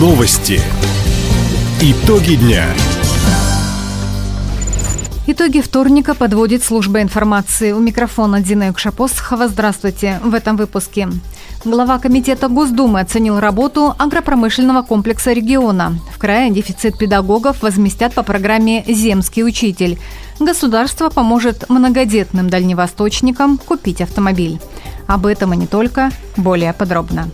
Новости. Итоги дня. Итоги вторника подводит служба информации. У микрофона Дина Юкшапосхова. Здравствуйте. В этом выпуске. Глава Комитета Госдумы оценил работу агропромышленного комплекса региона. В крае дефицит педагогов возместят по программе «Земский учитель». Государство поможет многодетным дальневосточникам купить автомобиль. Об этом и не только, более подробно.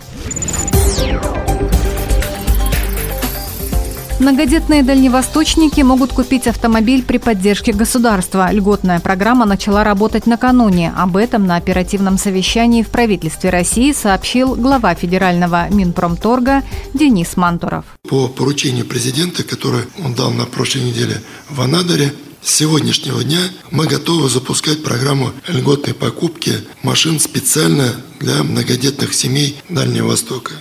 Многодетные дальневосточники могут купить автомобиль при поддержке государства. Льготная программа начала работать накануне. Об этом на оперативном совещании в правительстве России сообщил глава федерального Минпромторга Денис Мантуров. По поручению президента, которое он дал на прошлой неделе в Анадыре, с сегодняшнего дня мы готовы запускать программу льготной покупки машин специально для многодетных семей Дальнего Востока.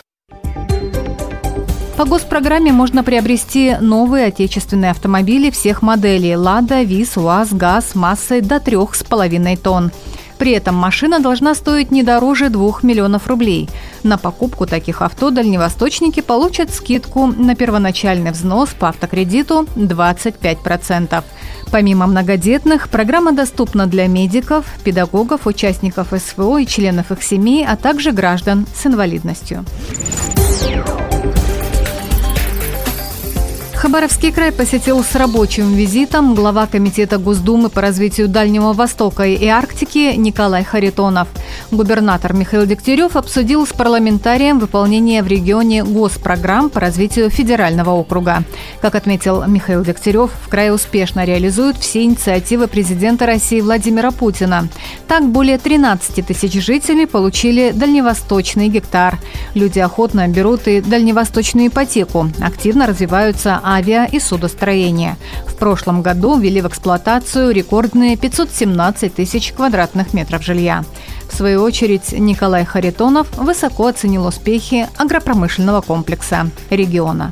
По госпрограмме можно приобрести новые отечественные автомобили всех моделей «Лада», «ВИЗ», «УАЗ», «ГАЗ» массой до 3,5 тонн. При этом машина должна стоить не дороже 2 миллионов рублей. На покупку таких авто дальневосточники получат скидку на первоначальный взнос по автокредиту 25%. Помимо многодетных, программа доступна для медиков, педагогов, участников СВО и членов их семей, а также граждан с инвалидностью. Хабаровский край посетил с рабочим визитом глава Комитета Госдумы по развитию Дальнего Востока и Арктики Николай Харитонов. Губернатор Михаил Дегтярев обсудил с парламентарием выполнение в регионе госпрограмм по развитию федерального округа. Как отметил Михаил Дегтярев, в крае успешно реализуют все инициативы президента России Владимира Путина. Так, более 13 тысяч жителей получили дальневосточный гектар. Люди охотно берут и дальневосточную ипотеку. Активно развиваются авиа и судостроения. В прошлом году ввели в эксплуатацию рекордные 517 тысяч квадратных метров жилья. В свою очередь, Николай Харитонов высоко оценил успехи агропромышленного комплекса региона.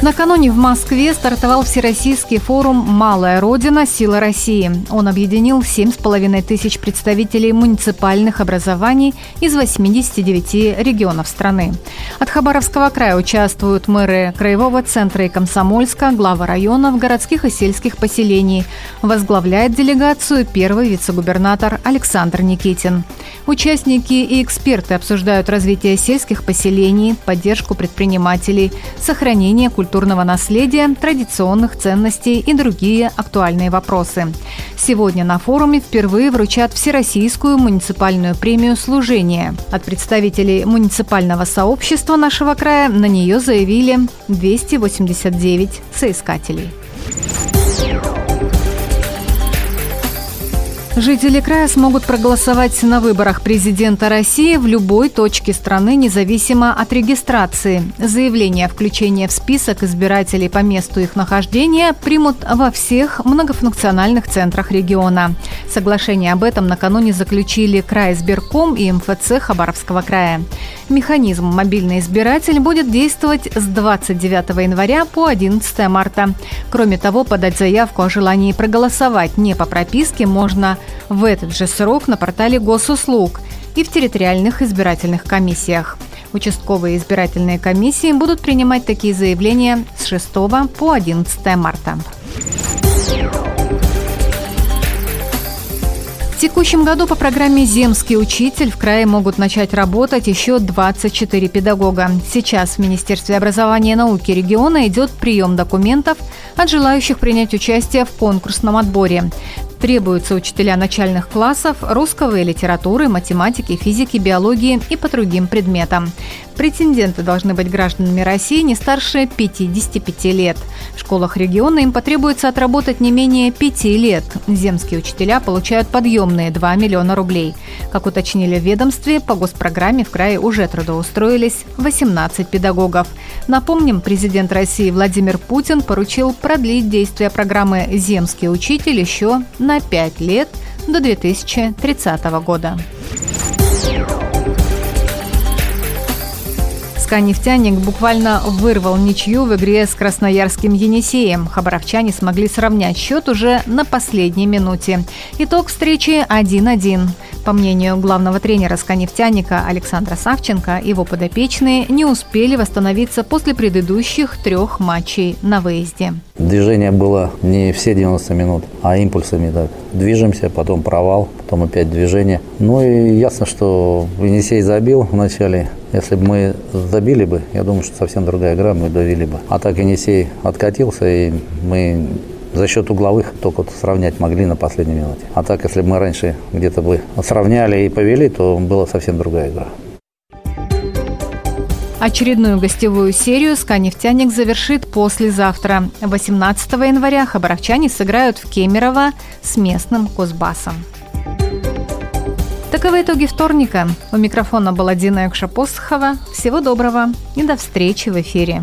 Накануне в Москве стартовал Всероссийский форум «Малая Родина. Сила России». Он объединил 7,5 тысяч представителей муниципальных образований из 89 регионов страны. От Хабаровского края участвуют мэры Краевого центра и Комсомольска, главы районов, городских и сельских поселений. Возглавляет делегацию первый вице-губернатор Александр Никитин. Участники и эксперты обсуждают развитие сельских поселений, поддержку предпринимателей, сохранение культуры культурного наследия, традиционных ценностей и другие актуальные вопросы. Сегодня на форуме впервые вручат Всероссийскую муниципальную премию «Служение». От представителей муниципального сообщества нашего края на нее заявили 289 соискателей. Жители края смогут проголосовать на выборах президента России в любой точке страны, независимо от регистрации. Заявление о включении в список избирателей по месту их нахождения примут во всех многофункциональных центрах региона. Соглашение об этом накануне заключили край избирком и МФЦ Хабаровского края. Механизм «Мобильный избиратель» будет действовать с 29 января по 11 марта. Кроме того, подать заявку о желании проголосовать не по прописке можно в этот же срок на портале госуслуг и в территориальных избирательных комиссиях. Участковые избирательные комиссии будут принимать такие заявления с 6 по 11 марта. В текущем году по программе «Земский учитель» в крае могут начать работать еще 24 педагога. Сейчас в Министерстве образования и науки региона идет прием документов от желающих принять участие в конкурсном отборе. Требуются учителя начальных классов русского и литературы, математики, физики, биологии и по другим предметам. Претенденты должны быть гражданами России не старше 55 лет. В школах региона им потребуется отработать не менее 5 лет. Земские учителя получают подъемные 2 миллиона рублей. Как уточнили в ведомстве, по госпрограмме в крае уже трудоустроились 18 педагогов. Напомним, президент России Владимир Путин поручил продлить действие программы «Земский учитель» еще на 5 лет до 2030 года. СКА «Нефтяник» буквально вырвал ничью в игре с красноярским «Енисеем». Хабаровчане смогли сравнять счет уже на последней минуте. Итог встречи 1-1. По мнению главного тренера «Сканефтяника» Александра Савченко, его подопечные не успели восстановиться после предыдущих трех матчей на выезде. Движение было не все 90 минут, а импульсами так. Движемся, потом провал, потом опять движение. Ну и ясно, что Енисей забил вначале. Если бы мы забили бы, я думаю, что совсем другая игра, мы довели бы. А так Енисей откатился, и мы за счет угловых только вот сравнять могли на последней минуте. А так, если бы мы раньше где-то бы сравняли и повели, то была совсем другая игра. Очередную гостевую серию «Сканефтяник» завершит послезавтра. 18 января хабаровчане сыграют в Кемерово с местным Кузбассом. Таковы итоги вторника. У микрофона была Дина Экшапосхова. Всего доброго и до встречи в эфире.